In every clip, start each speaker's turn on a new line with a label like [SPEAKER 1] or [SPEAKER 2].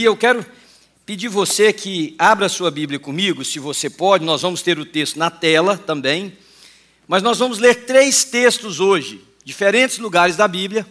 [SPEAKER 1] E eu quero pedir você que abra sua Bíblia comigo, se você pode, nós vamos ter o texto na tela também, mas nós vamos ler três textos hoje, diferentes lugares da Bíblia.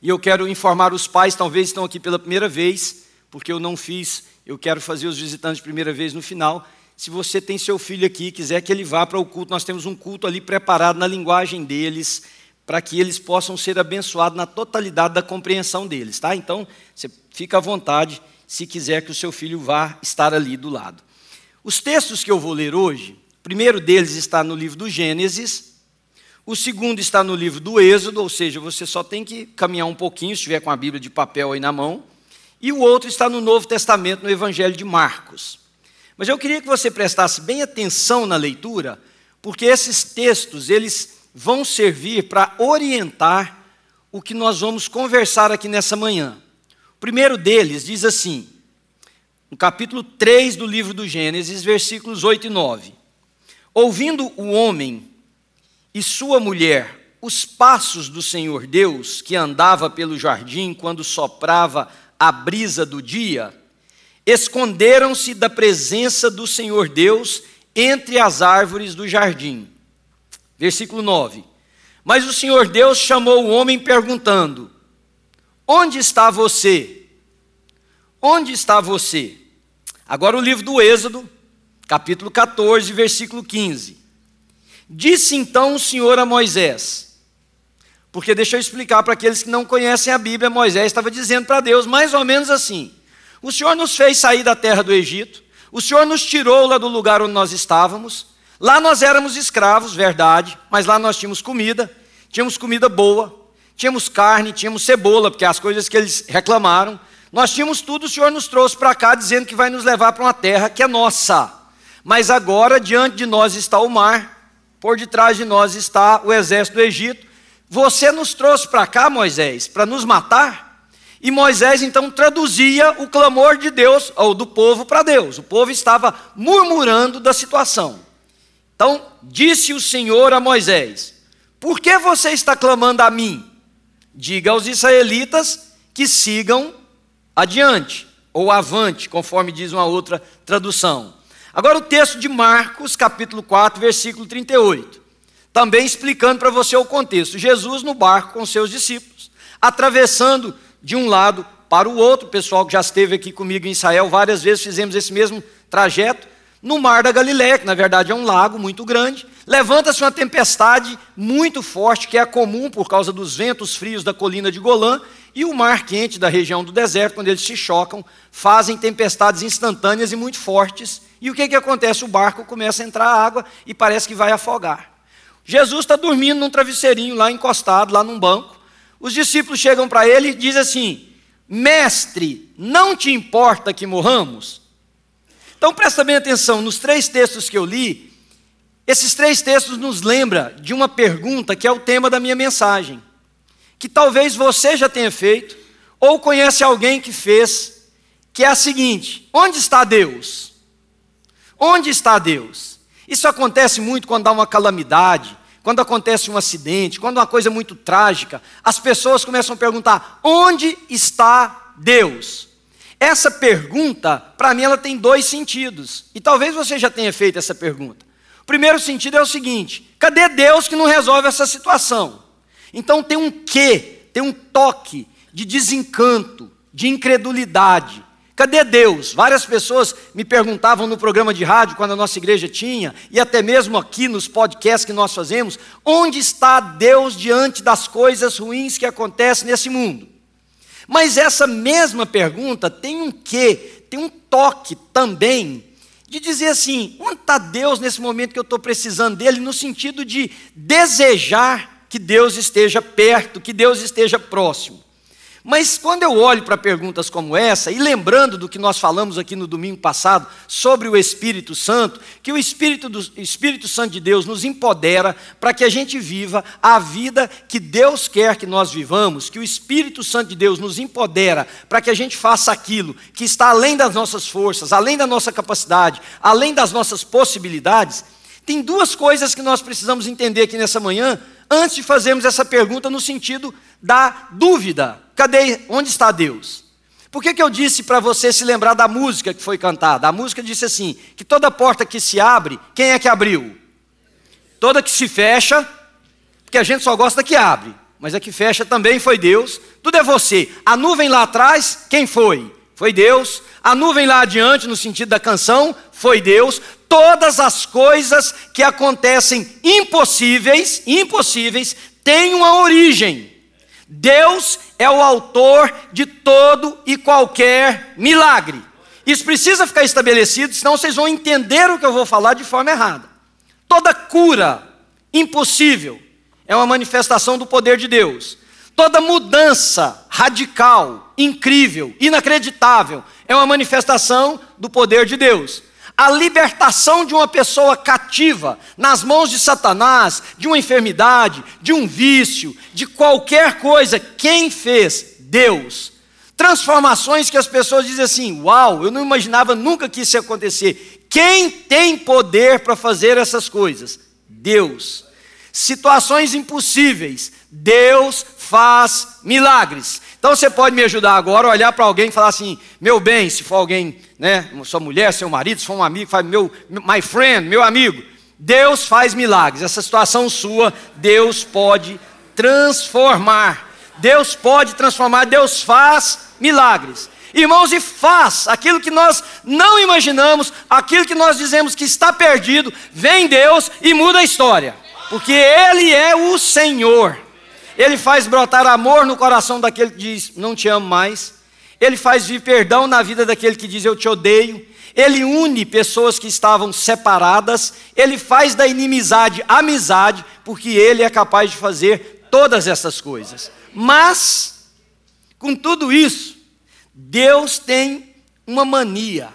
[SPEAKER 1] E eu quero informar os pais, talvez estão aqui pela primeira vez, porque eu não fiz, eu quero fazer os visitantes de primeira vez no final. Se você tem seu filho aqui e quiser que ele vá para o culto, nós temos um culto ali preparado na linguagem deles para que eles possam ser abençoados na totalidade da compreensão deles, tá? Então, você fica à vontade se quiser que o seu filho vá estar ali do lado. Os textos que eu vou ler hoje, o primeiro deles está no livro do Gênesis, o segundo está no livro do Êxodo, ou seja, você só tem que caminhar um pouquinho, se estiver com a Bíblia de papel aí na mão, e o outro está no Novo Testamento, no Evangelho de Marcos. Mas eu queria que você prestasse bem atenção na leitura, porque esses textos, eles vão servir para orientar o que nós vamos conversar aqui nessa manhã. O primeiro deles diz assim, no capítulo 3 do livro do Gênesis, versículos 8 e 9: Ouvindo o homem e sua mulher os passos do Senhor Deus, que andava pelo jardim quando soprava a brisa do dia, esconderam-se da presença do Senhor Deus entre as árvores do jardim. Versículo 9. Mas o Senhor Deus chamou o homem perguntando: Onde está você? Onde está você? Agora o livro do Êxodo, capítulo 14, versículo 15. Disse então o Senhor a Moisés, porque deixa eu explicar para aqueles que não conhecem a Bíblia, Moisés estava dizendo para Deus mais ou menos assim: O Senhor nos fez sair da terra do Egito, o Senhor nos tirou lá do lugar onde nós estávamos, Lá nós éramos escravos, verdade, mas lá nós tínhamos comida, tínhamos comida boa, tínhamos carne, tínhamos cebola, porque as coisas que eles reclamaram. Nós tínhamos tudo, o Senhor nos trouxe para cá dizendo que vai nos levar para uma terra que é nossa. Mas agora diante de nós está o mar, por detrás de nós está o exército do Egito. Você nos trouxe para cá, Moisés, para nos matar? E Moisés então traduzia o clamor de Deus, ou do povo para Deus. O povo estava murmurando da situação. Então, disse o Senhor a Moisés: Por que você está clamando a mim? Diga aos israelitas que sigam adiante, ou avante, conforme diz uma outra tradução. Agora, o texto de Marcos, capítulo 4, versículo 38. Também explicando para você o contexto. Jesus no barco com seus discípulos, atravessando de um lado para o outro. O pessoal que já esteve aqui comigo em Israel, várias vezes fizemos esse mesmo trajeto no mar da Galiléia, que na verdade é um lago muito grande, levanta-se uma tempestade muito forte, que é comum por causa dos ventos frios da colina de Golã, e o mar quente da região do deserto, quando eles se chocam, fazem tempestades instantâneas e muito fortes. E o que, que acontece? O barco começa a entrar água e parece que vai afogar. Jesus está dormindo num travesseirinho lá encostado, lá num banco. Os discípulos chegam para ele e dizem assim: Mestre, não te importa que morramos? Então presta bem atenção, nos três textos que eu li, esses três textos nos lembram de uma pergunta que é o tema da minha mensagem, que talvez você já tenha feito, ou conhece alguém que fez, que é a seguinte: onde está Deus? Onde está Deus? Isso acontece muito quando há uma calamidade, quando acontece um acidente, quando uma coisa muito trágica, as pessoas começam a perguntar: onde está Deus? Essa pergunta, para mim, ela tem dois sentidos. E talvez você já tenha feito essa pergunta. O primeiro sentido é o seguinte: cadê Deus que não resolve essa situação? Então tem um quê, tem um toque de desencanto, de incredulidade. Cadê Deus? Várias pessoas me perguntavam no programa de rádio, quando a nossa igreja tinha, e até mesmo aqui nos podcasts que nós fazemos, onde está Deus diante das coisas ruins que acontecem nesse mundo? Mas essa mesma pergunta tem um quê? Tem um toque também de dizer assim: onde está Deus nesse momento que eu estou precisando dele? No sentido de desejar que Deus esteja perto, que Deus esteja próximo. Mas quando eu olho para perguntas como essa, e lembrando do que nós falamos aqui no domingo passado sobre o Espírito Santo, que o Espírito, do, Espírito Santo de Deus nos empodera para que a gente viva a vida que Deus quer que nós vivamos, que o Espírito Santo de Deus nos empodera para que a gente faça aquilo que está além das nossas forças, além da nossa capacidade, além das nossas possibilidades. Tem duas coisas que nós precisamos entender aqui nessa manhã, antes de fazermos essa pergunta no sentido da dúvida. Cadê? Onde está Deus? Por que, que eu disse para você se lembrar da música que foi cantada? A música disse assim: que toda porta que se abre, quem é que abriu? Toda que se fecha, porque a gente só gosta que abre, mas a que fecha também foi Deus. Tudo é você. A nuvem lá atrás, quem foi? Foi Deus. A nuvem lá adiante, no sentido da canção, foi Deus. Todas as coisas que acontecem impossíveis, impossíveis, têm uma origem. Deus é o autor de todo e qualquer milagre. Isso precisa ficar estabelecido, senão vocês vão entender o que eu vou falar de forma errada. Toda cura impossível é uma manifestação do poder de Deus. Toda mudança radical, incrível, inacreditável é uma manifestação do poder de Deus a libertação de uma pessoa cativa nas mãos de Satanás, de uma enfermidade, de um vício, de qualquer coisa, quem fez? Deus. Transformações que as pessoas dizem assim: Uau, eu não imaginava nunca que isso ia acontecer. Quem tem poder para fazer essas coisas? Deus. Situações impossíveis, Deus faz milagres. Então você pode me ajudar agora, olhar para alguém e falar assim: meu bem, se for alguém, né, sua mulher, seu marido, se for um amigo, fala, meu, my friend, meu amigo, Deus faz milagres. Essa situação sua, Deus pode transformar. Deus pode transformar, Deus faz milagres. Irmãos, e faz aquilo que nós não imaginamos, aquilo que nós dizemos que está perdido, vem Deus e muda a história, porque Ele é o Senhor. Ele faz brotar amor no coração daquele que diz, não te amo mais. Ele faz vir perdão na vida daquele que diz, eu te odeio. Ele une pessoas que estavam separadas. Ele faz da inimizade amizade, porque ele é capaz de fazer todas essas coisas. Mas, com tudo isso, Deus tem uma mania.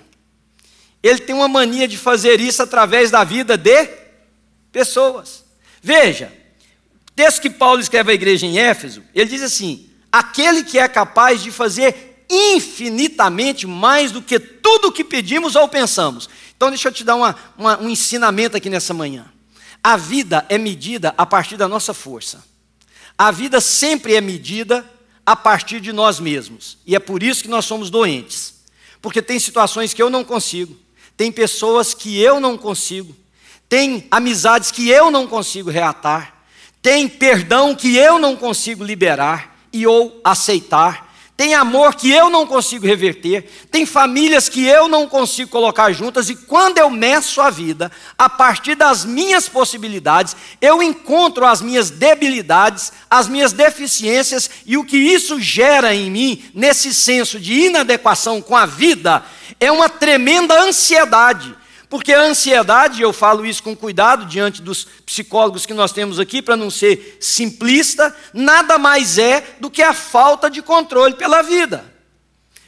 [SPEAKER 1] Ele tem uma mania de fazer isso através da vida de pessoas. Veja, texto que Paulo escreve à igreja em Éfeso, ele diz assim: aquele que é capaz de fazer infinitamente mais do que tudo o que pedimos ou pensamos. Então, deixa eu te dar uma, uma, um ensinamento aqui nessa manhã. A vida é medida a partir da nossa força. A vida sempre é medida a partir de nós mesmos. E é por isso que nós somos doentes. Porque tem situações que eu não consigo, tem pessoas que eu não consigo, tem amizades que eu não consigo reatar, tem perdão que eu não consigo liberar e ou aceitar, tem amor que eu não consigo reverter, tem famílias que eu não consigo colocar juntas, e quando eu meço a vida, a partir das minhas possibilidades, eu encontro as minhas debilidades, as minhas deficiências, e o que isso gera em mim, nesse senso de inadequação com a vida, é uma tremenda ansiedade porque a ansiedade, eu falo isso com cuidado diante dos psicólogos que nós temos aqui, para não ser simplista, nada mais é do que a falta de controle pela vida.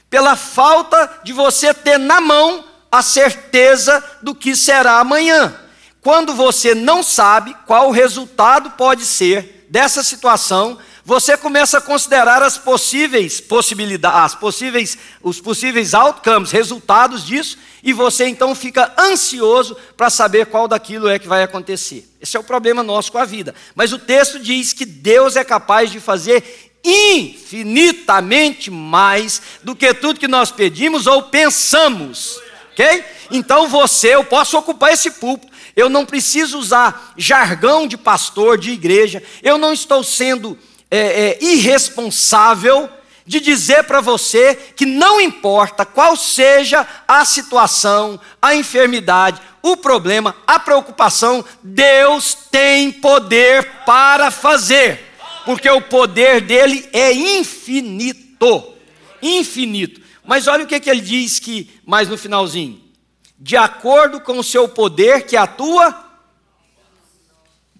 [SPEAKER 1] Pela falta de você ter na mão a certeza do que será amanhã. Quando você não sabe qual o resultado pode ser dessa situação, você começa a considerar as possíveis possibilidades, as possíveis, os possíveis outcomes, resultados disso, e você então fica ansioso para saber qual daquilo é que vai acontecer. Esse é o problema nosso com a vida. Mas o texto diz que Deus é capaz de fazer infinitamente mais do que tudo que nós pedimos ou pensamos. Ok? Então você, eu posso ocupar esse púlpito, eu não preciso usar jargão de pastor, de igreja, eu não estou sendo é, é, irresponsável de dizer para você que não importa qual seja a situação, a enfermidade, o problema, a preocupação, Deus tem poder para fazer, porque o poder dele é infinito. Infinito. Mas olha o que, que ele diz que mais no finalzinho. De acordo com o seu poder que atua.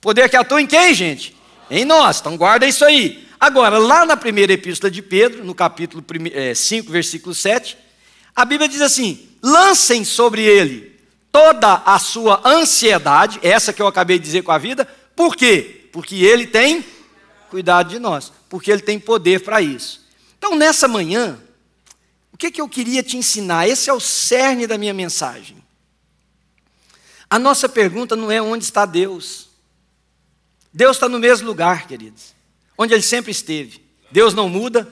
[SPEAKER 1] Poder que atua em quem, gente? Em nós, então guarda isso aí. Agora, lá na primeira epístola de Pedro, no capítulo 5, é, versículo 7, a Bíblia diz assim: lancem sobre ele toda a sua ansiedade, essa que eu acabei de dizer com a vida, por quê? Porque ele tem cuidado de nós, porque ele tem poder para isso. Então, nessa manhã, o que, que eu queria te ensinar? Esse é o cerne da minha mensagem. A nossa pergunta não é onde está Deus. Deus está no mesmo lugar, queridos, onde Ele sempre esteve. Deus não muda,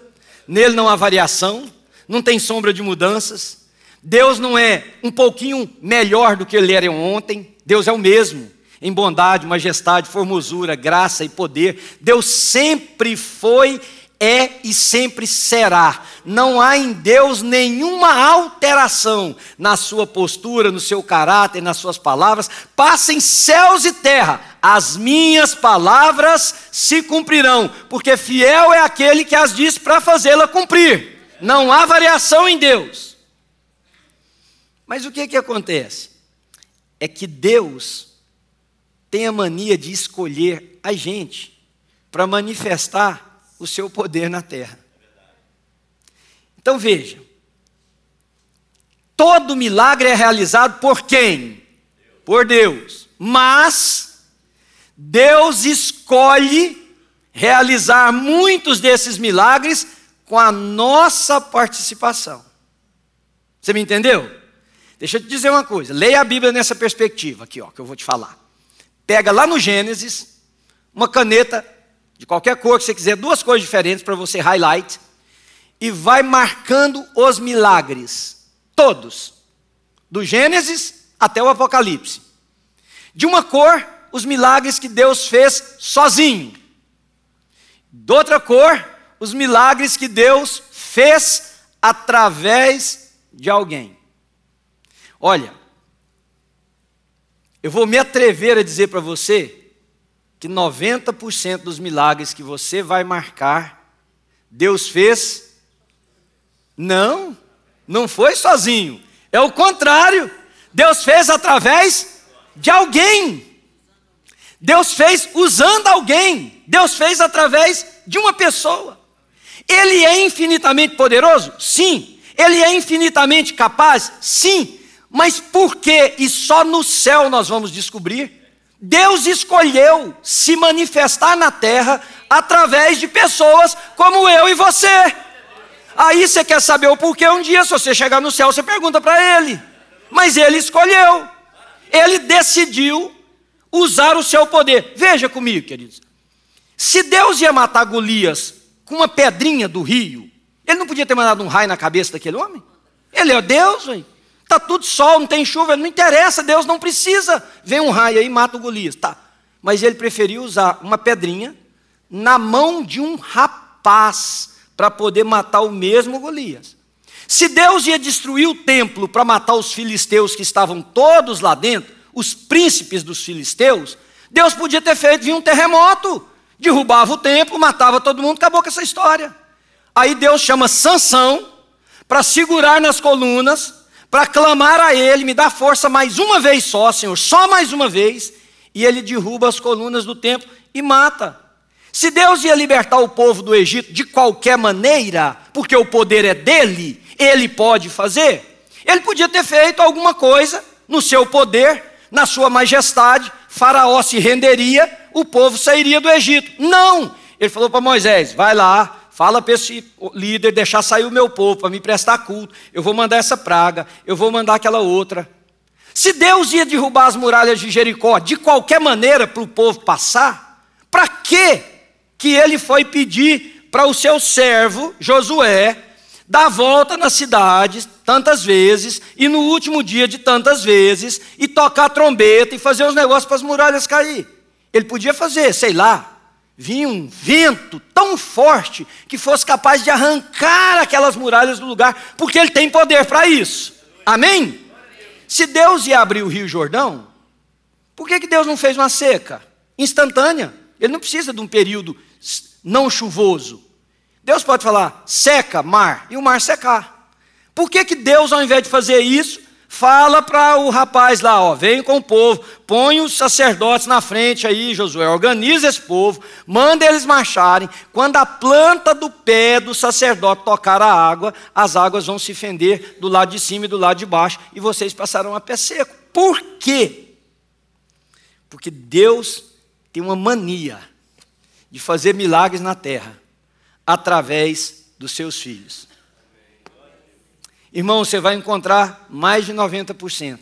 [SPEAKER 1] nele não há variação, não tem sombra de mudanças. Deus não é um pouquinho melhor do que ele era ontem, Deus é o mesmo, em bondade, majestade, formosura, graça e poder. Deus sempre foi é e sempre será. Não há em Deus nenhuma alteração na sua postura, no seu caráter, nas suas palavras. Passem céus e terra, as minhas palavras se cumprirão, porque fiel é aquele que as diz para fazê-la cumprir. Não há variação em Deus. Mas o que que acontece? É que Deus tem a mania de escolher a gente para manifestar o seu poder na terra. Então veja, todo milagre é realizado por quem? Por Deus. Mas Deus escolhe realizar muitos desses milagres com a nossa participação. Você me entendeu? Deixa eu te dizer uma coisa. Leia a Bíblia nessa perspectiva aqui, ó, que eu vou te falar. Pega lá no Gênesis uma caneta de qualquer cor que você quiser, duas cores diferentes para você highlight, e vai marcando os milagres, todos, do Gênesis até o Apocalipse. De uma cor, os milagres que Deus fez sozinho. De outra cor, os milagres que Deus fez através de alguém. Olha, eu vou me atrever a dizer para você que 90% dos milagres que você vai marcar, Deus fez. Não, não foi sozinho. É o contrário. Deus fez através de alguém. Deus fez usando alguém. Deus fez através de uma pessoa. Ele é infinitamente poderoso? Sim. Ele é infinitamente capaz? Sim. Mas por que? E só no céu nós vamos descobrir. Deus escolheu se manifestar na terra através de pessoas como eu e você. Aí você quer saber o porquê? Um dia, se você chegar no céu, você pergunta para ele. Mas ele escolheu, ele decidiu usar o seu poder. Veja comigo, queridos. Se Deus ia matar Golias com uma pedrinha do rio, ele não podia ter mandado um raio na cabeça daquele homem? Ele é Deus, hein? Está tudo sol, não tem chuva, não interessa, Deus não precisa. Vem um raio aí mata o Golias. Tá. Mas ele preferiu usar uma pedrinha na mão de um rapaz para poder matar o mesmo Golias. Se Deus ia destruir o templo para matar os filisteus que estavam todos lá dentro, os príncipes dos filisteus, Deus podia ter feito vir um terremoto, derrubava o templo, matava todo mundo, acabou com essa história. Aí Deus chama Sansão para segurar nas colunas para clamar a Ele, me dá força mais uma vez só, Senhor, só mais uma vez, e ele derruba as colunas do templo e mata. Se Deus ia libertar o povo do Egito de qualquer maneira, porque o poder é dele, ele pode fazer, ele podia ter feito alguma coisa no seu poder, na sua majestade, Faraó se renderia, o povo sairia do Egito. Não! Ele falou para Moisés: vai lá, Fala para esse líder deixar sair o meu povo para me prestar culto. Eu vou mandar essa praga, eu vou mandar aquela outra. Se Deus ia derrubar as muralhas de Jericó de qualquer maneira para o povo passar, para que que ele foi pedir para o seu servo Josué dar volta na cidade tantas vezes e no último dia de tantas vezes e tocar trombeta e fazer os negócios para as muralhas cair? Ele podia fazer, sei lá, vinha um vento tão forte que fosse capaz de arrancar aquelas muralhas do lugar, porque ele tem poder para isso. Amém? Se Deus ia abrir o Rio Jordão, por que, que Deus não fez uma seca instantânea? Ele não precisa de um período não chuvoso. Deus pode falar, seca, mar, e o mar secar. Por que, que Deus, ao invés de fazer isso, Fala para o rapaz lá, ó, vem com o povo, põe os sacerdotes na frente aí, Josué, organiza esse povo, manda eles marcharem. Quando a planta do pé do sacerdote tocar a água, as águas vão se fender do lado de cima e do lado de baixo, e vocês passarão a pé seco. Por quê? Porque Deus tem uma mania de fazer milagres na terra através dos seus filhos. Irmão, você vai encontrar mais de 90%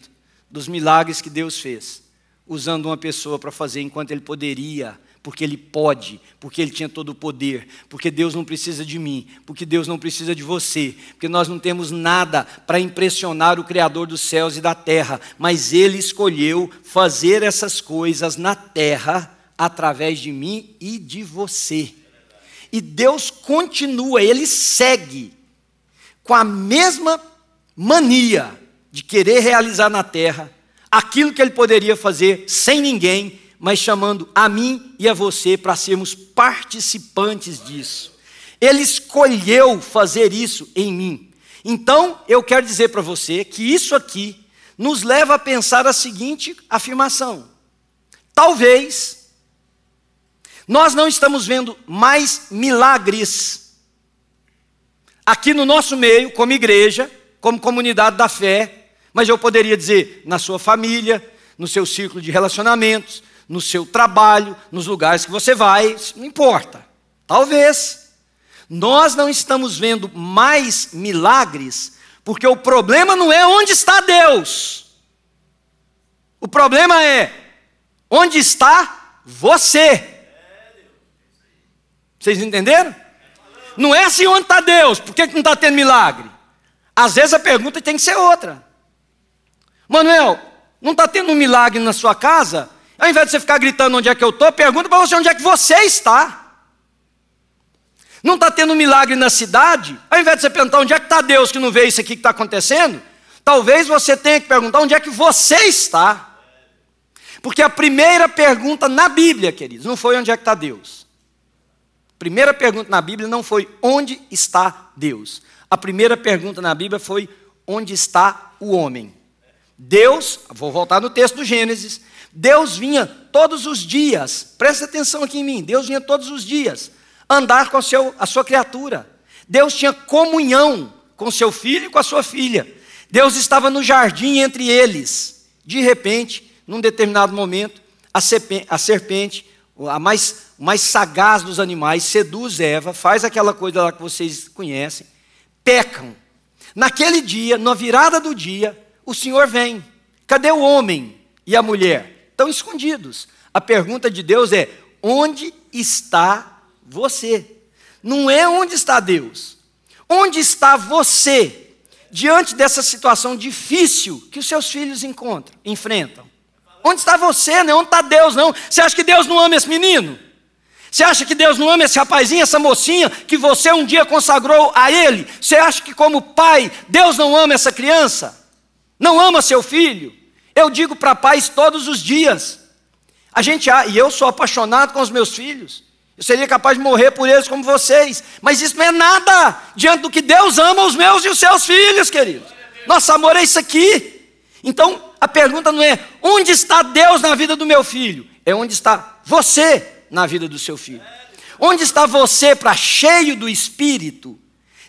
[SPEAKER 1] dos milagres que Deus fez, usando uma pessoa para fazer enquanto ele poderia porque Ele pode, porque Ele tinha todo o poder, porque Deus não precisa de mim, porque Deus não precisa de você, porque nós não temos nada para impressionar o Criador dos céus e da terra, mas Ele escolheu fazer essas coisas na terra através de mim e de você. E Deus continua, Ele segue com a mesma mania de querer realizar na terra aquilo que Ele poderia fazer sem ninguém, mas chamando a mim e a você para sermos participantes disso. Ele escolheu fazer isso em mim. Então, eu quero dizer para você que isso aqui nos leva a pensar a seguinte afirmação: talvez nós não estamos vendo mais milagres aqui no nosso meio, como igreja, como comunidade da fé, mas eu poderia dizer na sua família, no seu círculo de relacionamentos, no seu trabalho, nos lugares que você vai, não importa. Talvez. Nós não estamos vendo mais milagres, porque o problema não é onde está Deus. O problema é onde está você. Vocês entenderam? Não é assim onde está Deus, por que não está tendo milagre? Às vezes a pergunta tem que ser outra. Manuel, não está tendo um milagre na sua casa? Ao invés de você ficar gritando onde é que eu estou, pergunta para você onde é que você está. Não está tendo um milagre na cidade? Ao invés de você perguntar onde é que está Deus que não vê isso aqui que está acontecendo, talvez você tenha que perguntar onde é que você está. Porque a primeira pergunta na Bíblia, queridos, não foi onde é que está Deus. Primeira pergunta na Bíblia não foi onde está Deus. A primeira pergunta na Bíblia foi onde está o homem. Deus, vou voltar no texto do Gênesis, Deus vinha todos os dias, presta atenção aqui em mim, Deus vinha todos os dias andar com a, seu, a sua criatura. Deus tinha comunhão com seu filho e com a sua filha. Deus estava no jardim entre eles. De repente, num determinado momento, a serpente, a, serpente, a mais, mais sagaz dos animais, seduz Eva, faz aquela coisa lá que vocês conhecem, pecam. Naquele dia, na virada do dia, o Senhor vem. Cadê o homem e a mulher? estão escondidos. A pergunta de Deus é: onde está você? Não é onde está Deus. Onde está você diante dessa situação difícil que os seus filhos encontram, enfrentam? Onde está você? Não é onde está Deus, não. Você acha que Deus não ama esse menino? Você acha que Deus não ama esse rapazinho, essa mocinha que você um dia consagrou a Ele? Você acha que, como pai, Deus não ama essa criança? Não ama seu filho? Eu digo para pais todos os dias. A gente, e eu sou apaixonado com os meus filhos. Eu seria capaz de morrer por eles como vocês. Mas isso não é nada diante do que Deus ama os meus e os seus filhos, queridos. Nosso amor é isso aqui. Então, a pergunta não é onde está Deus na vida do meu filho, é onde está você na vida do seu filho. Onde está você para cheio do Espírito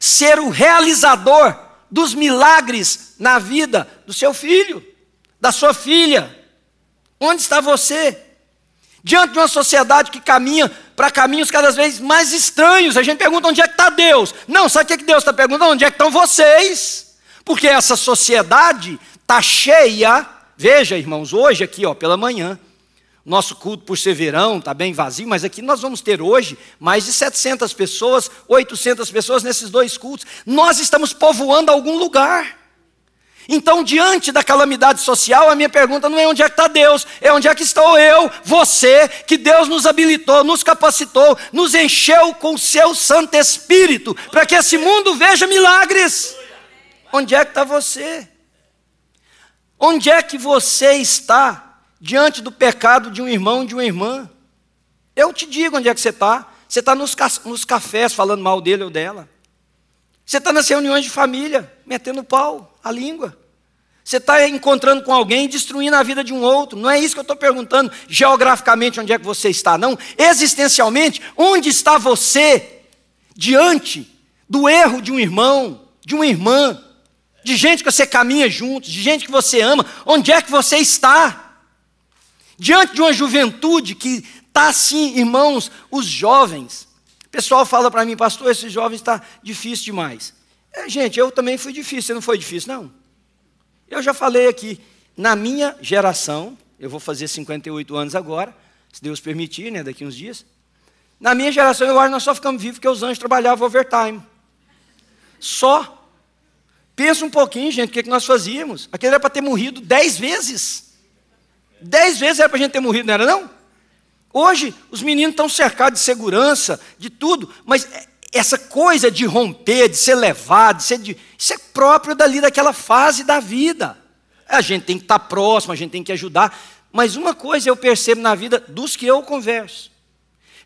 [SPEAKER 1] ser o realizador dos milagres na vida do seu filho? da sua filha. Onde está você? Diante de uma sociedade que caminha para caminhos cada vez mais estranhos, a gente pergunta onde é que está Deus. Não, sabe o que Deus está perguntando? Onde é que estão vocês? Porque essa sociedade está cheia. Veja, irmãos, hoje aqui, ó, pela manhã, nosso culto por ser verão está bem vazio, mas aqui nós vamos ter hoje mais de 700 pessoas, 800 pessoas nesses dois cultos. Nós estamos povoando algum lugar. Então, diante da calamidade social, a minha pergunta não é onde é que está Deus, é onde é que estou eu, você, que Deus nos habilitou, nos capacitou, nos encheu com o seu Santo Espírito, para que esse mundo veja milagres. Onde é que está você? Onde é que você está diante do pecado de um irmão de uma irmã? Eu te digo onde é que você está. Você está nos, ca nos cafés falando mal dele ou dela. Você está nas reuniões de família, metendo pau, a língua. Você está encontrando com alguém destruindo a vida de um outro. Não é isso que eu estou perguntando geograficamente onde é que você está, não. Existencialmente, onde está você diante do erro de um irmão, de uma irmã, de gente que você caminha junto, de gente que você ama? Onde é que você está? Diante de uma juventude que está assim, irmãos, os jovens pessoal fala para mim, pastor, esses jovens está difícil demais. É, gente, eu também fui difícil, você não foi difícil, não? Eu já falei aqui, na minha geração, eu vou fazer 58 anos agora, se Deus permitir, né, daqui uns dias. Na minha geração, eu acho que nós só ficamos vivos porque os anjos trabalhavam overtime. Só. Pensa um pouquinho, gente, o que, que nós fazíamos? Aquele era para ter morrido dez vezes. Dez vezes era para a gente ter morrido, não era não? Hoje, os meninos estão cercados de segurança, de tudo, mas essa coisa de romper, de ser levado, de ser de, isso é próprio dali daquela fase da vida. A gente tem que estar próximo, a gente tem que ajudar. Mas uma coisa eu percebo na vida dos que eu converso.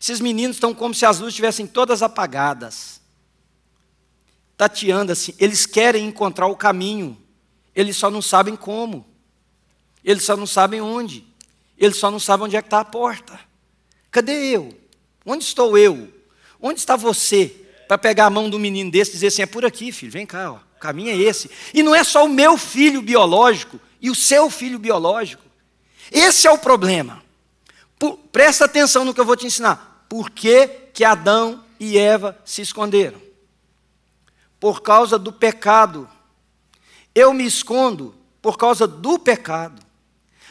[SPEAKER 1] Esses meninos estão como se as luzes estivessem todas apagadas. Tateando assim, eles querem encontrar o caminho, eles só não sabem como. Eles só não sabem onde. Eles só não sabem onde é que está a porta. Cadê eu? Onde estou eu? Onde está você? Para pegar a mão do menino desse e dizer assim: é por aqui, filho, vem cá, ó, o caminho é esse. E não é só o meu filho biológico e o seu filho biológico. Esse é o problema. Por, presta atenção no que eu vou te ensinar. Por que, que Adão e Eva se esconderam? Por causa do pecado. Eu me escondo por causa do pecado.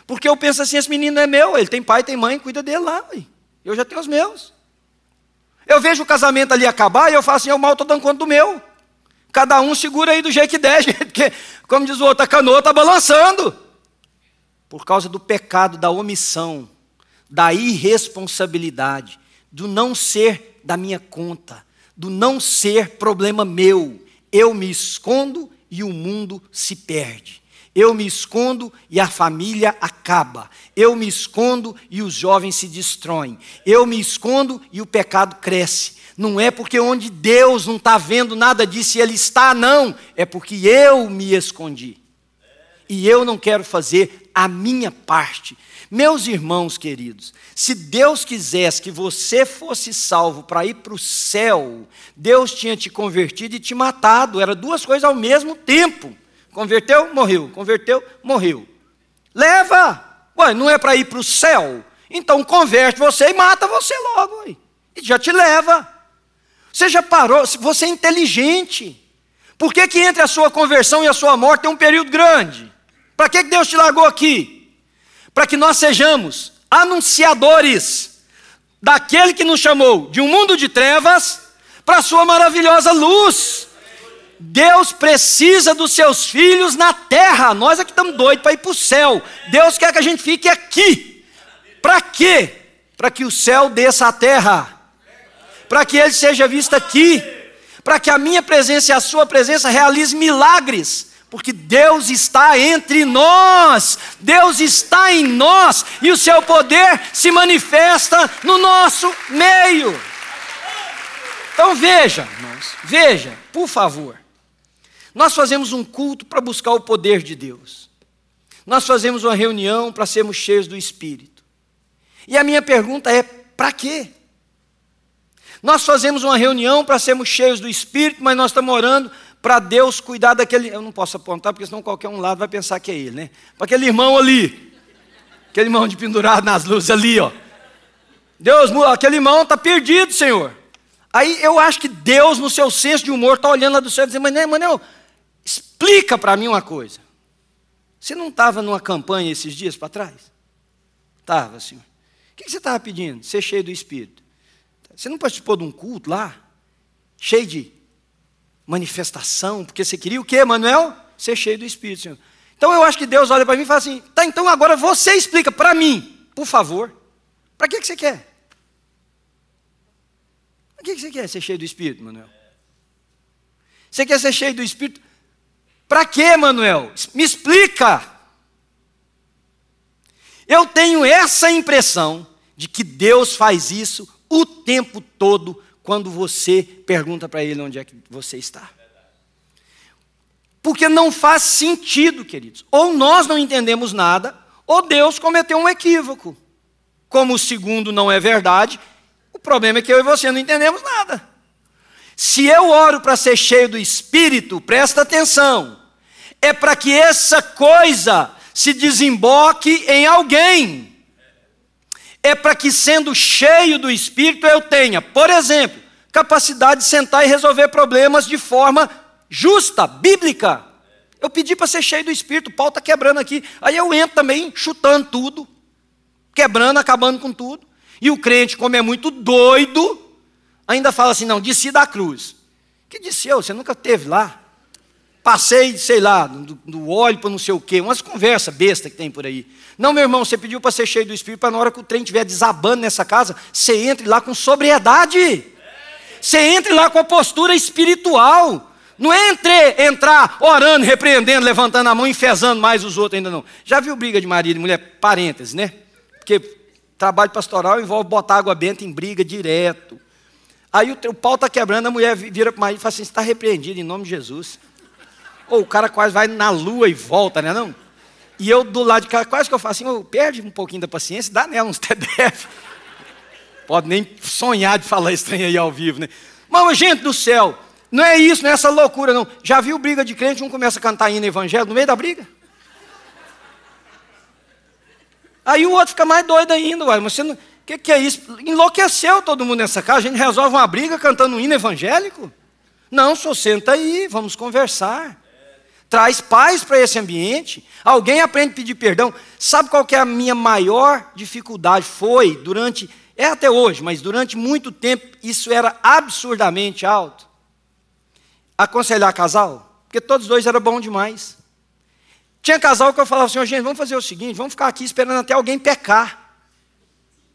[SPEAKER 1] Porque eu penso assim: esse menino é meu, ele tem pai, tem mãe, cuida dele lá. Eu já tenho os meus. Eu vejo o casamento ali acabar e eu falo assim: eu mal estou dando conta do meu. Cada um segura aí do jeito que der, gente, porque, como diz o outro, a canoa está balançando. Por causa do pecado, da omissão, da irresponsabilidade, do não ser da minha conta, do não ser problema meu. Eu me escondo e o mundo se perde. Eu me escondo e a família acaba. Eu me escondo e os jovens se destroem. Eu me escondo e o pecado cresce. Não é porque onde Deus não está vendo nada disso e Ele está, não. É porque eu me escondi. E eu não quero fazer a minha parte. Meus irmãos queridos, se Deus quisesse que você fosse salvo para ir para o céu, Deus tinha te convertido e te matado. Era duas coisas ao mesmo tempo. Converteu, morreu. Converteu, morreu. Leva! Ué, não é para ir para o céu? Então converte você e mata você logo. Ué. E já te leva. Você já parou, você é inteligente. Por que, que entre a sua conversão e a sua morte tem um período grande? Para que Deus te largou aqui? Para que nós sejamos anunciadores daquele que nos chamou de um mundo de trevas para a sua maravilhosa luz. Deus precisa dos seus filhos na terra. Nós é que estamos doidos para ir para o céu. Deus quer que a gente fique aqui. Para quê? Para que o céu desça à terra. Para que ele seja visto aqui. Para que a minha presença e a sua presença realize milagres. Porque Deus está entre nós, Deus está em nós e o seu poder se manifesta no nosso meio. Então veja, irmãos, veja, por favor. Nós fazemos um culto para buscar o poder de Deus. Nós fazemos uma reunião para sermos cheios do Espírito. E a minha pergunta é: para quê? Nós fazemos uma reunião para sermos cheios do Espírito, mas nós estamos orando para Deus cuidar daquele. Eu não posso apontar, porque senão qualquer um lado vai pensar que é ele, né? Para aquele irmão ali. Aquele irmão de pendurado nas luzes ali, ó. Deus, aquele irmão está perdido, Senhor. Aí eu acho que Deus, no seu senso de humor, está olhando lá do céu e dizendo, mas, Manel, Explica para mim uma coisa. Você não estava numa campanha esses dias para trás? Estava, senhor. O que você estava pedindo? Ser cheio do Espírito. Você não participou de um culto lá? Cheio de manifestação, porque você queria o quê, Manuel? Ser cheio do Espírito, Senhor. Então eu acho que Deus olha para mim e fala assim: tá, então agora você explica para mim, por favor. Para que, que você quer? Para que, que você quer ser cheio do Espírito, Manuel? Você quer ser cheio do Espírito para quê, Manuel? Me explica. Eu tenho essa impressão de que Deus faz isso o tempo todo quando você pergunta para Ele onde é que você está. Porque não faz sentido, queridos. Ou nós não entendemos nada, ou Deus cometeu um equívoco. Como o segundo não é verdade, o problema é que eu e você não entendemos nada. Se eu oro para ser cheio do Espírito, presta atenção, é para que essa coisa se desemboque em alguém. É para que, sendo cheio do Espírito, eu tenha, por exemplo, capacidade de sentar e resolver problemas de forma justa, bíblica. Eu pedi para ser cheio do Espírito, o pau está quebrando aqui. Aí eu entro também chutando tudo, quebrando, acabando com tudo. E o crente, como é muito doido, ainda fala assim: não, desci da cruz. Que desceu? Você nunca teve lá? Passei, sei lá, do, do óleo para não sei o quê, umas conversas besta que tem por aí. Não, meu irmão, você pediu para ser cheio do Espírito, para na hora que o trem estiver desabando nessa casa, você entre lá com sobriedade. Você entre lá com a postura espiritual. Não é entre, entrar orando, repreendendo, levantando a mão, enfesando mais os outros ainda não. Já viu briga de marido e mulher? Parênteses, né? Porque trabalho pastoral envolve botar água benta em briga direto. Aí o, o pau está quebrando, a mulher vira para o marido e fala assim: está repreendido em nome de Jesus. Ou o cara quase vai na lua e volta, né? Não? E eu do lado de cá, quase que eu faço assim: oh, perde um pouquinho da paciência, dá nela uns TDF. Pode nem sonhar de falar estranho aí ao vivo, né? Mas, gente do céu, não é isso, não é essa loucura, não. Já viu briga de crente, um começa a cantar hino evangelho no meio da briga? Aí o outro fica mais doido ainda, uai, mas. O que, que é isso? Enlouqueceu todo mundo nessa casa, a gente resolve uma briga cantando um hino evangélico? Não, só senta aí, vamos conversar. Traz paz para esse ambiente. Alguém aprende a pedir perdão. Sabe qual que é a minha maior dificuldade? Foi durante, é até hoje, mas durante muito tempo isso era absurdamente alto. Aconselhar casal, porque todos dois eram bom demais. Tinha casal que eu falava assim, gente, vamos fazer o seguinte, vamos ficar aqui esperando até alguém pecar.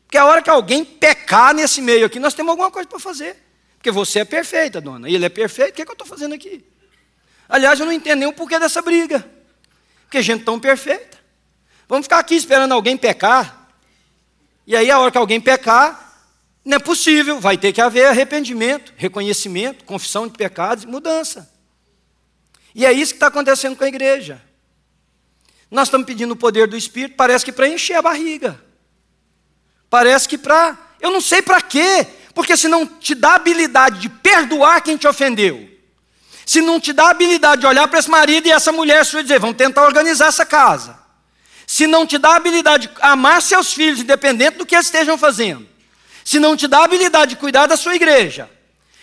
[SPEAKER 1] Porque a hora que alguém pecar nesse meio aqui, nós temos alguma coisa para fazer. Porque você é perfeita, dona, e ele é perfeito, o que, é que eu estou fazendo aqui? Aliás, eu não entendo nem o porquê dessa briga. Porque gente tão perfeita. Vamos ficar aqui esperando alguém pecar. E aí, a hora que alguém pecar, não é possível, vai ter que haver arrependimento, reconhecimento, confissão de pecados e mudança. E é isso que está acontecendo com a igreja. Nós estamos pedindo o poder do Espírito, parece que para encher a barriga. Parece que para. Eu não sei para quê, porque se não te dá habilidade de perdoar quem te ofendeu, se não te dá habilidade de olhar para esse marido e essa mulher sua e dizer, vamos tentar organizar essa casa. Se não te dá habilidade de amar seus filhos, independente do que eles estejam fazendo. Se não te dá habilidade de cuidar da sua igreja.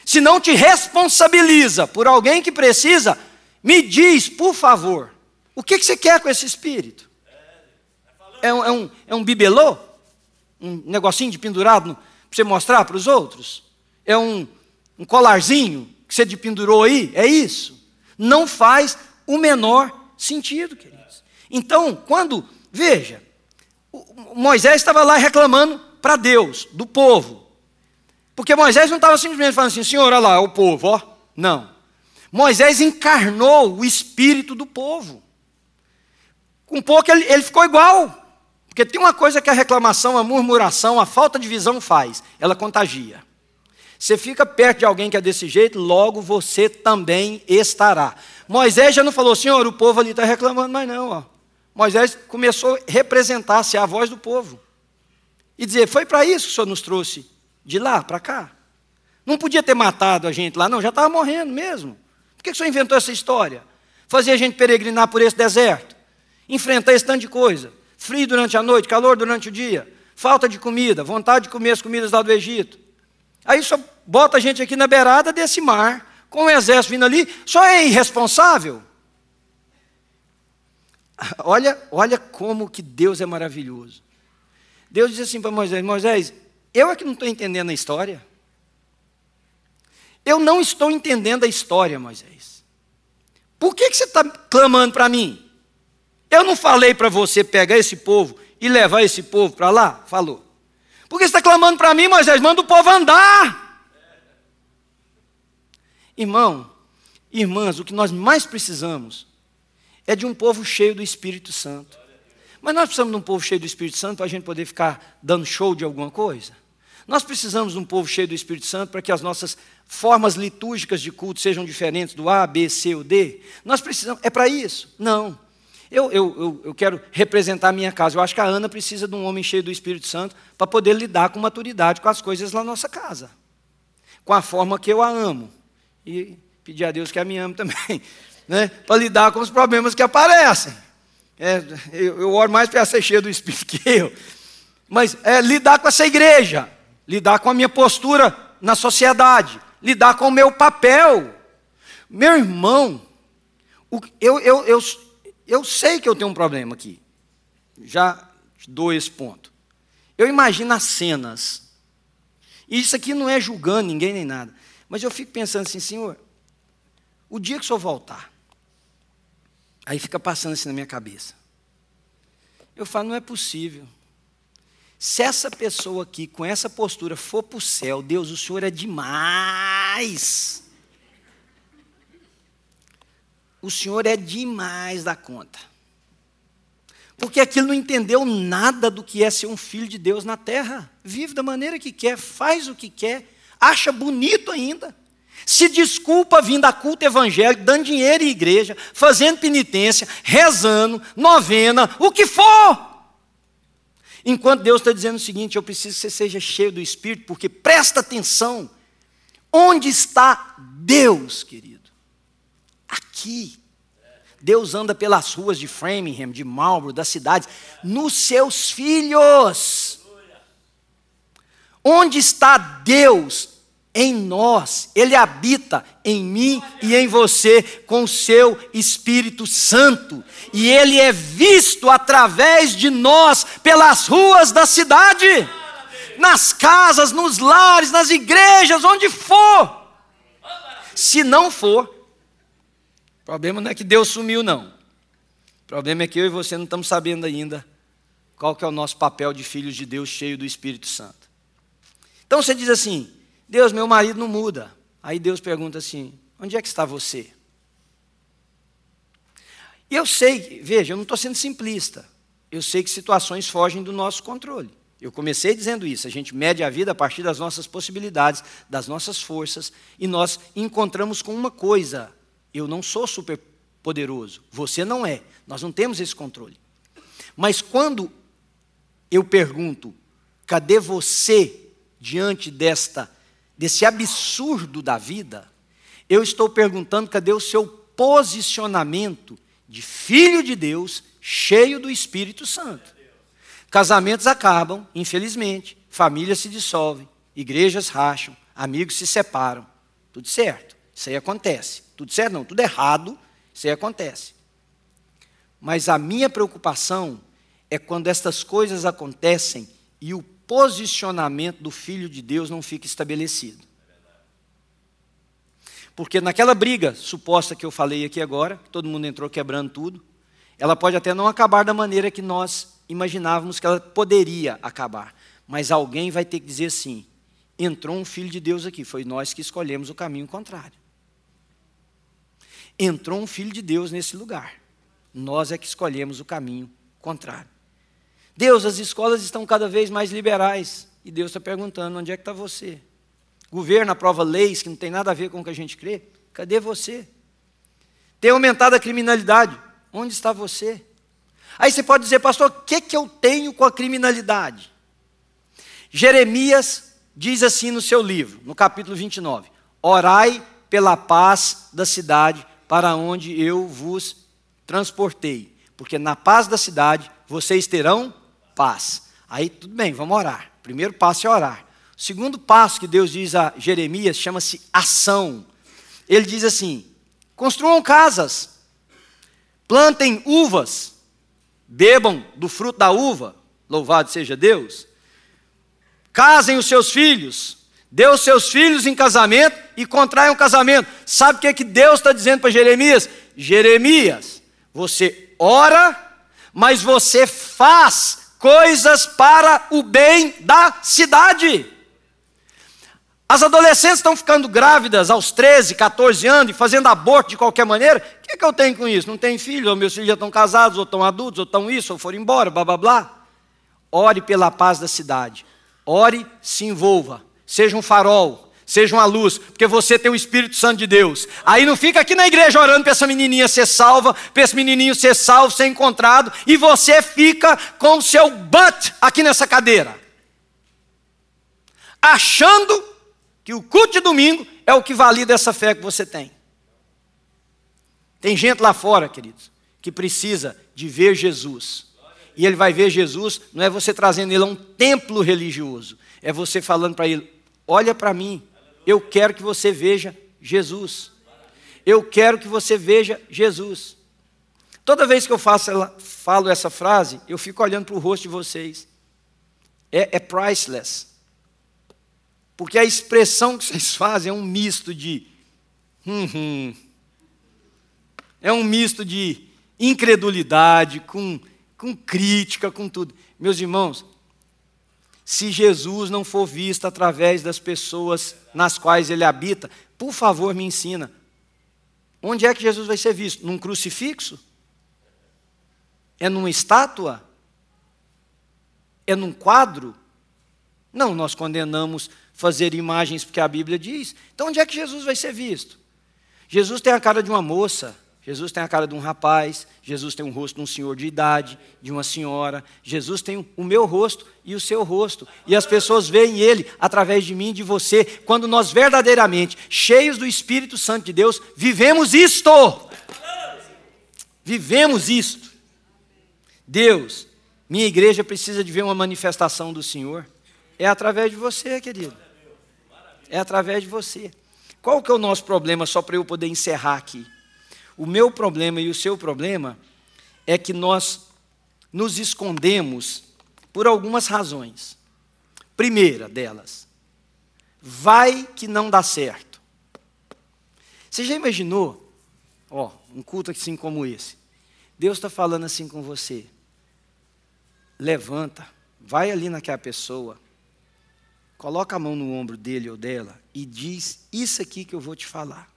[SPEAKER 1] Se não te responsabiliza por alguém que precisa, me diz, por favor, o que, que você quer com esse espírito? É um, é um, é um bibelô? Um negocinho de pendurado para você mostrar para os outros? É um, um colarzinho que você pendurou aí? É isso? Não faz o menor sentido, queridos. Então, quando, veja, Moisés estava lá reclamando para Deus, do povo. Porque Moisés não estava simplesmente falando assim, Senhor, olha lá, o povo, ó. Não. Moisés encarnou o espírito do povo. Com pouco ele, ele ficou igual. Porque tem uma coisa que a reclamação, a murmuração, a falta de visão faz: ela contagia. Você fica perto de alguém que é desse jeito, logo você também estará. Moisés já não falou, Senhor, o povo ali está reclamando, mas não. Ó. Moisés começou a representar-se a voz do povo. E dizer, foi para isso que o Senhor nos trouxe de lá para cá. Não podia ter matado a gente lá, não, já estava morrendo mesmo. Por que o Senhor inventou essa história? Fazer a gente peregrinar por esse deserto, enfrentar esse tanto de coisa. Frio durante a noite, calor durante o dia, falta de comida, vontade de comer as comidas lá do Egito. Aí só bota a gente aqui na beirada desse mar, com o exército vindo ali, só é irresponsável. Olha, olha como que Deus é maravilhoso. Deus disse assim para Moisés: Moisés, eu é que não estou entendendo a história. Eu não estou entendendo a história, Moisés. Por que, que você está clamando para mim? Eu não falei para você pegar esse povo e levar esse povo para lá? Falou. Por que você está clamando para mim, Moisés? Manda o povo andar. Irmão, irmãs, o que nós mais precisamos é de um povo cheio do Espírito Santo. Mas nós precisamos de um povo cheio do Espírito Santo para a gente poder ficar dando show de alguma coisa? Nós precisamos de um povo cheio do Espírito Santo para que as nossas formas litúrgicas de culto sejam diferentes do A, B, C ou D? Nós precisamos, é para isso? Não. Eu, eu, eu, eu, quero representar a minha casa. Eu acho que a Ana precisa de um homem cheio do Espírito Santo para poder lidar com maturidade com as coisas na nossa casa. Com a forma que eu a amo. E pedir a Deus que a me ame também. Né? Para lidar com os problemas que aparecem. É, eu, eu oro mais para ser cheia do Espírito que eu. Mas é lidar com essa igreja. Lidar com a minha postura na sociedade. Lidar com o meu papel. Meu irmão, eu, eu, eu eu sei que eu tenho um problema aqui. Já dou esse ponto. Eu imagino as cenas. Isso aqui não é julgando ninguém nem nada. Mas eu fico pensando assim, Senhor, o dia que o Senhor voltar, aí fica passando assim na minha cabeça. Eu falo, não é possível. Se essa pessoa aqui, com essa postura, for para o céu, Deus, o Senhor é demais. O Senhor é demais da conta porque aquilo não entendeu nada do que é ser um filho de Deus na terra. Vive da maneira que quer, faz o que quer, acha bonito ainda. Se desculpa vindo a culto evangélico, dando dinheiro em igreja, fazendo penitência, rezando, novena, o que for. Enquanto Deus está dizendo o seguinte: eu preciso que você seja cheio do Espírito, porque presta atenção. Onde está Deus, querido? Aqui. Deus anda pelas ruas de Framingham, de Marlborough, das cidades, nos seus filhos. Onde está Deus? Em nós. Ele habita em mim e em você com o seu Espírito Santo. E ele é visto através de nós pelas ruas da cidade, nas casas, nos lares, nas igrejas, onde for. Se não for, o problema não é que Deus sumiu, não. O problema é que eu e você não estamos sabendo ainda qual que é o nosso papel de filhos de Deus cheio do Espírito Santo. Então você diz assim: Deus, meu marido não muda. Aí Deus pergunta assim: onde é que está você? E eu sei, veja, eu não estou sendo simplista. Eu sei que situações fogem do nosso controle. Eu comecei dizendo isso, a gente mede a vida a partir das nossas possibilidades, das nossas forças, e nós encontramos com uma coisa: eu não sou super poderoso, você não é. Nós não temos esse controle. Mas quando eu pergunto, cadê você diante desta desse absurdo da vida? Eu estou perguntando, cadê o seu posicionamento de filho de Deus, cheio do Espírito Santo? Casamentos acabam, infelizmente, famílias se dissolvem, igrejas racham, amigos se separam. Tudo certo, isso aí acontece. Tudo certo? Não, tudo errado, isso aí acontece. Mas a minha preocupação é quando estas coisas acontecem e o posicionamento do Filho de Deus não fica estabelecido. Porque naquela briga suposta que eu falei aqui agora, todo mundo entrou quebrando tudo, ela pode até não acabar da maneira que nós imaginávamos que ela poderia acabar. Mas alguém vai ter que dizer assim: entrou um filho de Deus aqui, foi nós que escolhemos o caminho contrário entrou um filho de Deus nesse lugar. Nós é que escolhemos o caminho contrário. Deus, as escolas estão cada vez mais liberais. E Deus está perguntando: onde é que está você? Governo aprova leis que não tem nada a ver com o que a gente crê. Cadê você? Tem aumentado a criminalidade. Onde está você? Aí você pode dizer, pastor, o que, que eu tenho com a criminalidade? Jeremias diz assim no seu livro, no capítulo 29: Orai pela paz da cidade para onde eu vos transportei, porque na paz da cidade vocês terão paz. Aí tudo bem, vamos orar. primeiro passo é orar. O segundo passo que Deus diz a Jeremias chama-se ação. Ele diz assim: construam casas, plantem uvas, bebam do fruto da uva, louvado seja Deus. Casem os seus filhos, Dê os seus filhos em casamento e contraia um casamento. Sabe o que, é que Deus está dizendo para Jeremias? Jeremias, você ora, mas você faz coisas para o bem da cidade. As adolescentes estão ficando grávidas aos 13, 14 anos e fazendo aborto de qualquer maneira. O que, é que eu tenho com isso? Não tenho filhos, ou meus filhos já estão casados, ou estão adultos, ou estão isso, ou foram embora, blá blá blá. Ore pela paz da cidade. Ore, se envolva seja um farol, seja uma luz, porque você tem o Espírito Santo de Deus. Aí não fica aqui na igreja orando para essa menininha ser salva, para esse menininho ser salvo, ser encontrado, e você fica com o seu butt aqui nessa cadeira, achando que o culto de domingo é o que valida essa fé que você tem. Tem gente lá fora, queridos, que precisa de ver Jesus. E ele vai ver Jesus, não é você trazendo ele a um templo religioso, é você falando para ele: Olha para mim, eu quero que você veja Jesus. Eu quero que você veja Jesus. Toda vez que eu faço ela, falo essa frase, eu fico olhando para o rosto de vocês. é, é priceless. Porque a expressão que vocês fazem é um misto de. Hum, hum, é um misto de incredulidade, com, com crítica, com tudo. Meus irmãos, se Jesus não for visto através das pessoas nas quais ele habita, por favor, me ensina. Onde é que Jesus vai ser visto? Num crucifixo? É numa estátua? É num quadro? Não, nós condenamos fazer imagens porque a Bíblia diz. Então, onde é que Jesus vai ser visto? Jesus tem a cara de uma moça, Jesus tem a cara de um rapaz, Jesus tem o rosto de um senhor de idade, de uma senhora, Jesus tem o meu rosto e o seu rosto. E as pessoas veem ele através de mim e de você, quando nós verdadeiramente, cheios do Espírito Santo de Deus, vivemos isto. Vivemos isto. Deus, minha igreja precisa de ver uma manifestação do Senhor. É através de você, querido. É através de você. Qual que é o nosso problema, só para eu poder encerrar aqui? O meu problema e o seu problema é que nós nos escondemos por algumas razões. Primeira delas, vai que não dá certo. Você já imaginou, ó, um culto assim como esse? Deus está falando assim com você. Levanta, vai ali naquela pessoa, coloca a mão no ombro dele ou dela e diz isso aqui que eu vou te falar.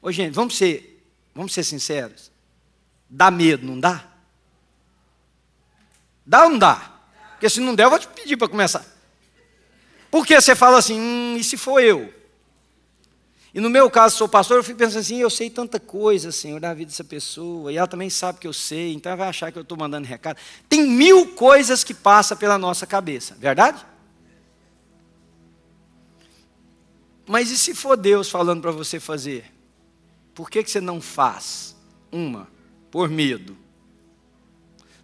[SPEAKER 1] Ô, gente, vamos ser, vamos ser sinceros. Dá medo, não dá? Dá ou não dá? Porque se não der, eu vou te pedir para começar. Porque você fala assim, hum, e se for eu? E no meu caso, sou pastor, eu fico pensando assim, eu sei tanta coisa, Senhor, da vida dessa pessoa, e ela também sabe que eu sei, então ela vai achar que eu estou mandando recado. Tem mil coisas que passam pela nossa cabeça, verdade? Mas e se for Deus falando para você fazer? Por que, que você não faz? Uma, por medo.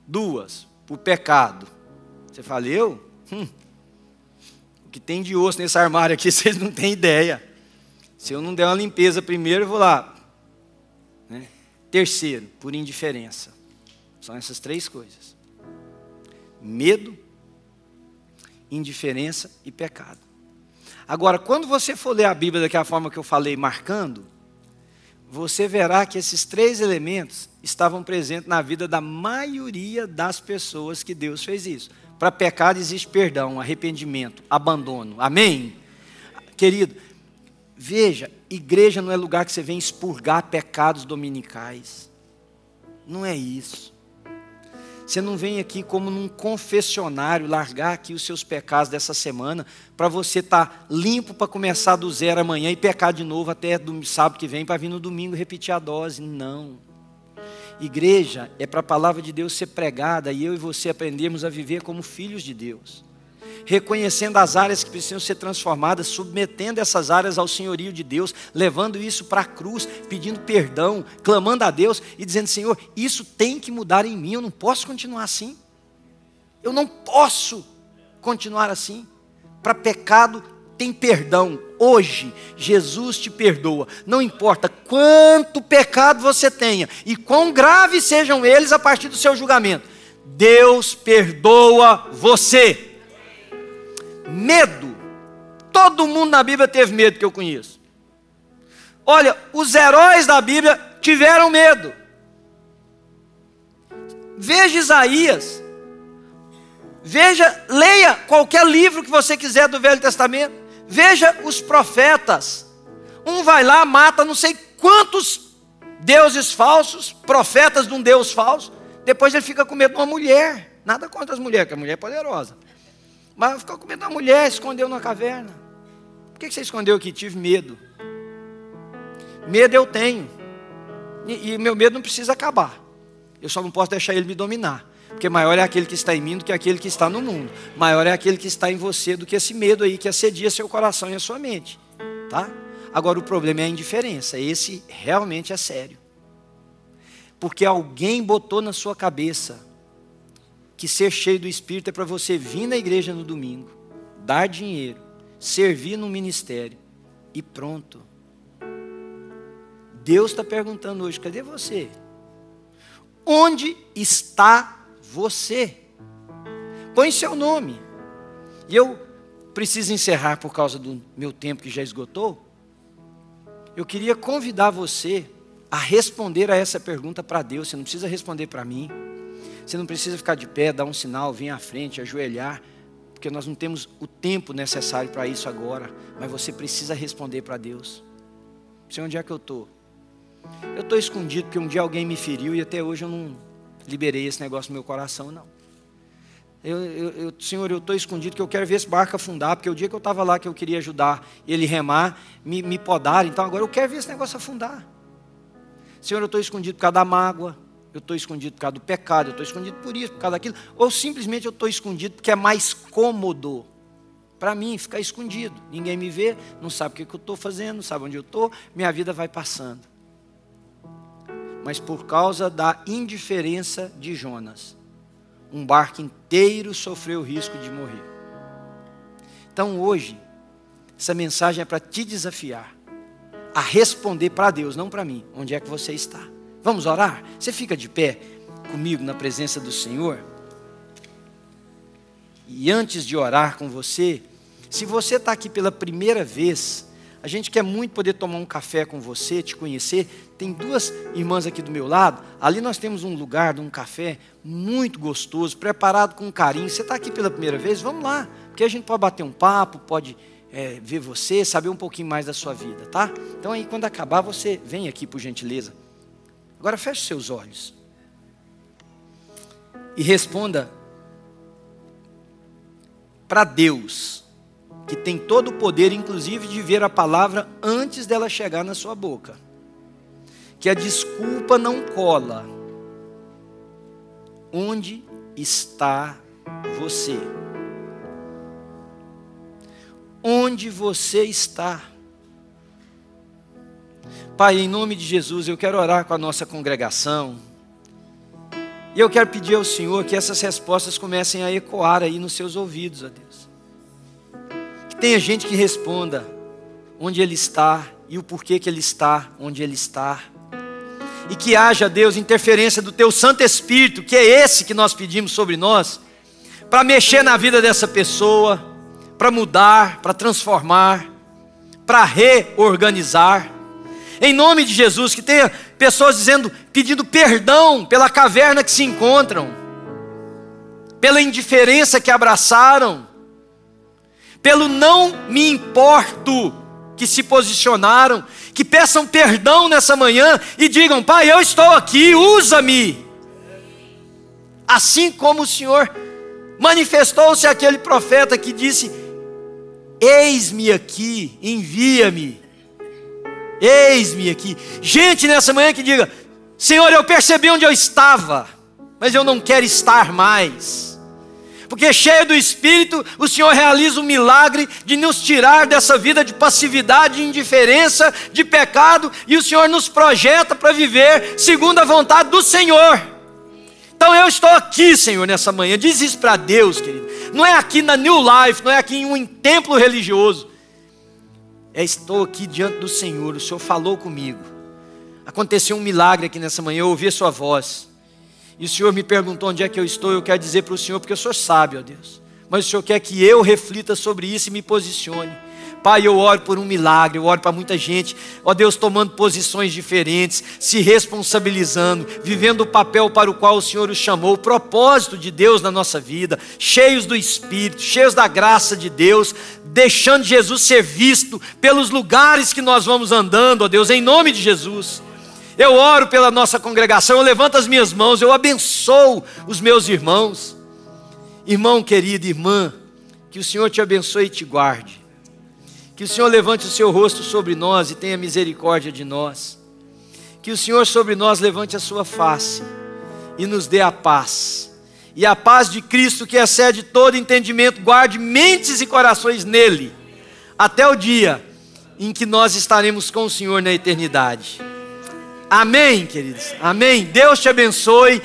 [SPEAKER 1] Duas, por pecado. Você fala, eu? Hum, o que tem de osso nesse armário aqui, vocês não têm ideia. Se eu não der uma limpeza primeiro, eu vou lá. Né? Terceiro, por indiferença. São essas três coisas: medo, indiferença e pecado. Agora, quando você for ler a Bíblia daquela forma que eu falei, marcando, você verá que esses três elementos estavam presentes na vida da maioria das pessoas que Deus fez isso. Para pecado existe perdão, arrependimento, abandono. Amém? Querido, veja, igreja não é lugar que você vem expurgar pecados dominicais. Não é isso. Você não vem aqui como num confessionário largar aqui os seus pecados dessa semana para você estar tá limpo para começar do zero amanhã e pecar de novo até do sábado que vem para vir no domingo repetir a dose. Não. Igreja é para a palavra de Deus ser pregada e eu e você aprendemos a viver como filhos de Deus reconhecendo as áreas que precisam ser transformadas, submetendo essas áreas ao senhorio de Deus, levando isso para a cruz, pedindo perdão, clamando a Deus e dizendo: Senhor, isso tem que mudar em mim, eu não posso continuar assim. Eu não posso continuar assim. Para pecado tem perdão. Hoje, Jesus te perdoa. Não importa quanto pecado você tenha e quão graves sejam eles a partir do seu julgamento. Deus perdoa você. Medo. Todo mundo na Bíblia teve medo que eu conheço. Olha, os heróis da Bíblia tiveram medo. Veja Isaías. Veja, leia qualquer livro que você quiser do Velho Testamento. Veja os profetas. Um vai lá, mata não sei quantos deuses falsos, profetas de um Deus falso. Depois ele fica com medo de uma mulher. Nada contra as mulheres, porque a mulher é poderosa. Mas ficou com medo da mulher, escondeu na caverna. Por que você escondeu aqui? Tive medo. Medo eu tenho. E, e meu medo não precisa acabar. Eu só não posso deixar ele me dominar. Porque maior é aquele que está em mim do que aquele que está no mundo. Maior é aquele que está em você do que esse medo aí que assedia seu coração e a sua mente. Tá? Agora o problema é a indiferença. Esse realmente é sério. Porque alguém botou na sua cabeça que ser cheio do Espírito é para você vir na igreja no domingo, dar dinheiro, servir no ministério e pronto. Deus está perguntando hoje: cadê você? Onde está você? Põe seu nome. E eu preciso encerrar por causa do meu tempo que já esgotou. Eu queria convidar você a responder a essa pergunta para Deus. Você não precisa responder para mim. Você não precisa ficar de pé, dar um sinal, vir à frente, ajoelhar, porque nós não temos o tempo necessário para isso agora. Mas você precisa responder para Deus. Sei onde é que eu estou. Eu estou escondido porque um dia alguém me feriu e até hoje eu não liberei esse negócio no meu coração, não. Eu, eu, eu, Senhor, eu estou escondido que eu quero ver esse barco afundar, porque o dia que eu estava lá que eu queria ajudar ele remar, me, me podaram, então agora eu quero ver esse negócio afundar. Senhor, eu estou escondido por causa da mágoa, eu estou escondido por causa do pecado, eu estou escondido por isso, por causa daquilo, ou simplesmente eu estou escondido porque é mais cômodo para mim ficar escondido. Ninguém me vê, não sabe o que, que eu estou fazendo, não sabe onde eu estou, minha vida vai passando. Mas por causa da indiferença de Jonas, um barco inteiro sofreu o risco de morrer. Então hoje, essa mensagem é para te desafiar a responder para Deus, não para mim. Onde é que você está? Vamos orar? Você fica de pé comigo na presença do Senhor? E antes de orar com você, se você está aqui pela primeira vez, a gente quer muito poder tomar um café com você, te conhecer. Tem duas irmãs aqui do meu lado. Ali nós temos um lugar, um café muito gostoso, preparado com carinho. Você está aqui pela primeira vez? Vamos lá, porque a gente pode bater um papo, pode é, ver você, saber um pouquinho mais da sua vida, tá? Então aí quando acabar você vem aqui por gentileza. Agora feche seus olhos e responda para Deus, que tem todo o poder, inclusive de ver a palavra antes dela chegar na sua boca. Que a desculpa não cola. Onde está você? onde você está. Pai, em nome de Jesus, eu quero orar com a nossa congregação. E eu quero pedir ao Senhor que essas respostas comecem a ecoar aí nos seus ouvidos, ó Deus. Que tenha gente que responda onde Ele está e o porquê que Ele está onde Ele está. E que haja, Deus, interferência do Teu Santo Espírito, que é esse que nós pedimos sobre nós, para mexer na vida dessa pessoa para mudar, para transformar, para reorganizar. Em nome de Jesus, que tenha pessoas dizendo, pedindo perdão pela caverna que se encontram, pela indiferença que abraçaram, pelo não me importo que se posicionaram, que peçam perdão nessa manhã e digam: Pai, eu estou aqui, usa-me. Assim como o Senhor manifestou-se aquele profeta que disse: Eis-me aqui, envia-me. Eis-me aqui. Gente nessa manhã que diga: Senhor, eu percebi onde eu estava, mas eu não quero estar mais. Porque cheio do Espírito, o Senhor realiza o milagre de nos tirar dessa vida de passividade, de indiferença, de pecado, e o Senhor nos projeta para viver segundo a vontade do Senhor. Então eu estou aqui, Senhor, nessa manhã. Diz isso para Deus, querido. Não é aqui na New Life, não é aqui em um templo religioso. É estou aqui diante do Senhor. O Senhor falou comigo. Aconteceu um milagre aqui nessa manhã. Eu ouvi a sua voz. E o Senhor me perguntou onde é que eu estou. Eu quero dizer para o Senhor, porque o Senhor sabe, ó Deus. Mas o Senhor quer que eu reflita sobre isso e me posicione. Pai, eu oro por um milagre, eu oro para muita gente, ó Deus, tomando posições diferentes, se responsabilizando, vivendo o papel para o qual o Senhor os chamou, o propósito de Deus na nossa vida, cheios do Espírito, cheios da graça de Deus, deixando Jesus ser visto pelos lugares que nós vamos andando, ó Deus, em nome de Jesus. Eu oro pela nossa congregação, eu levanto as minhas mãos, eu abençoo os meus irmãos. Irmão querido, irmã, que o Senhor te abençoe e te guarde. Que o Senhor levante o seu rosto sobre nós e tenha misericórdia de nós. Que o Senhor sobre nós levante a sua face e nos dê a paz. E a paz de Cristo, que excede todo entendimento, guarde mentes e corações nele, até o dia em que nós estaremos com o Senhor na eternidade. Amém, queridos. Amém. Deus te abençoe.